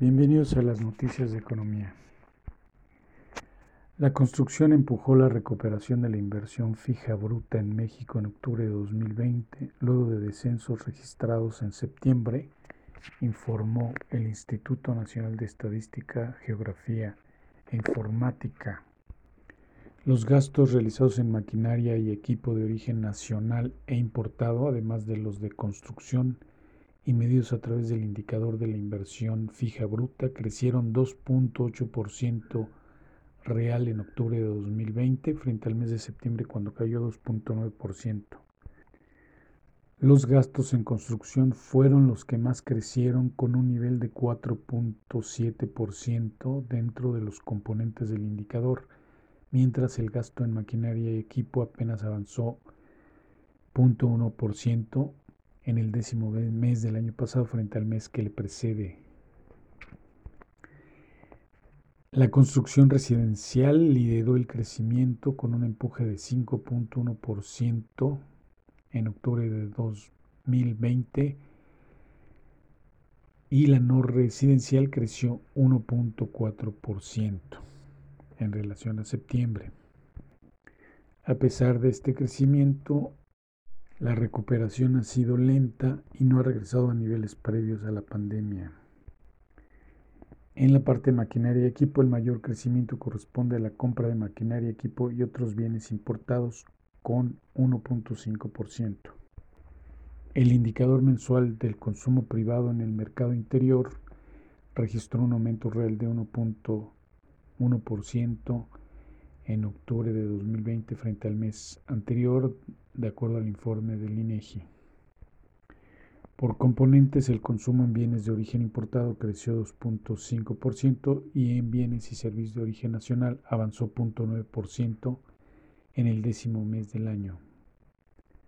Bienvenidos a las noticias de economía. La construcción empujó la recuperación de la inversión fija bruta en México en octubre de 2020, luego de descensos registrados en septiembre, informó el Instituto Nacional de Estadística, Geografía e Informática. Los gastos realizados en maquinaria y equipo de origen nacional e importado, además de los de construcción, y medidos a través del indicador de la inversión fija bruta crecieron 2.8% real en octubre de 2020 frente al mes de septiembre cuando cayó 2.9%. Los gastos en construcción fueron los que más crecieron con un nivel de 4.7% dentro de los componentes del indicador, mientras el gasto en maquinaria y equipo apenas avanzó 0.1% en el décimo mes del año pasado frente al mes que le precede. La construcción residencial lideró el crecimiento con un empuje de 5.1% en octubre de 2020 y la no residencial creció 1.4% en relación a septiembre. A pesar de este crecimiento, la recuperación ha sido lenta y no ha regresado a niveles previos a la pandemia. En la parte de maquinaria y equipo, el mayor crecimiento corresponde a la compra de maquinaria, equipo y otros bienes importados con 1.5%. El indicador mensual del consumo privado en el mercado interior registró un aumento real de 1.1% en octubre de 2020 frente al mes anterior, de acuerdo al informe del INEGI. Por componentes, el consumo en bienes de origen importado creció 2.5% y en bienes y servicios de origen nacional avanzó 0.9% en el décimo mes del año.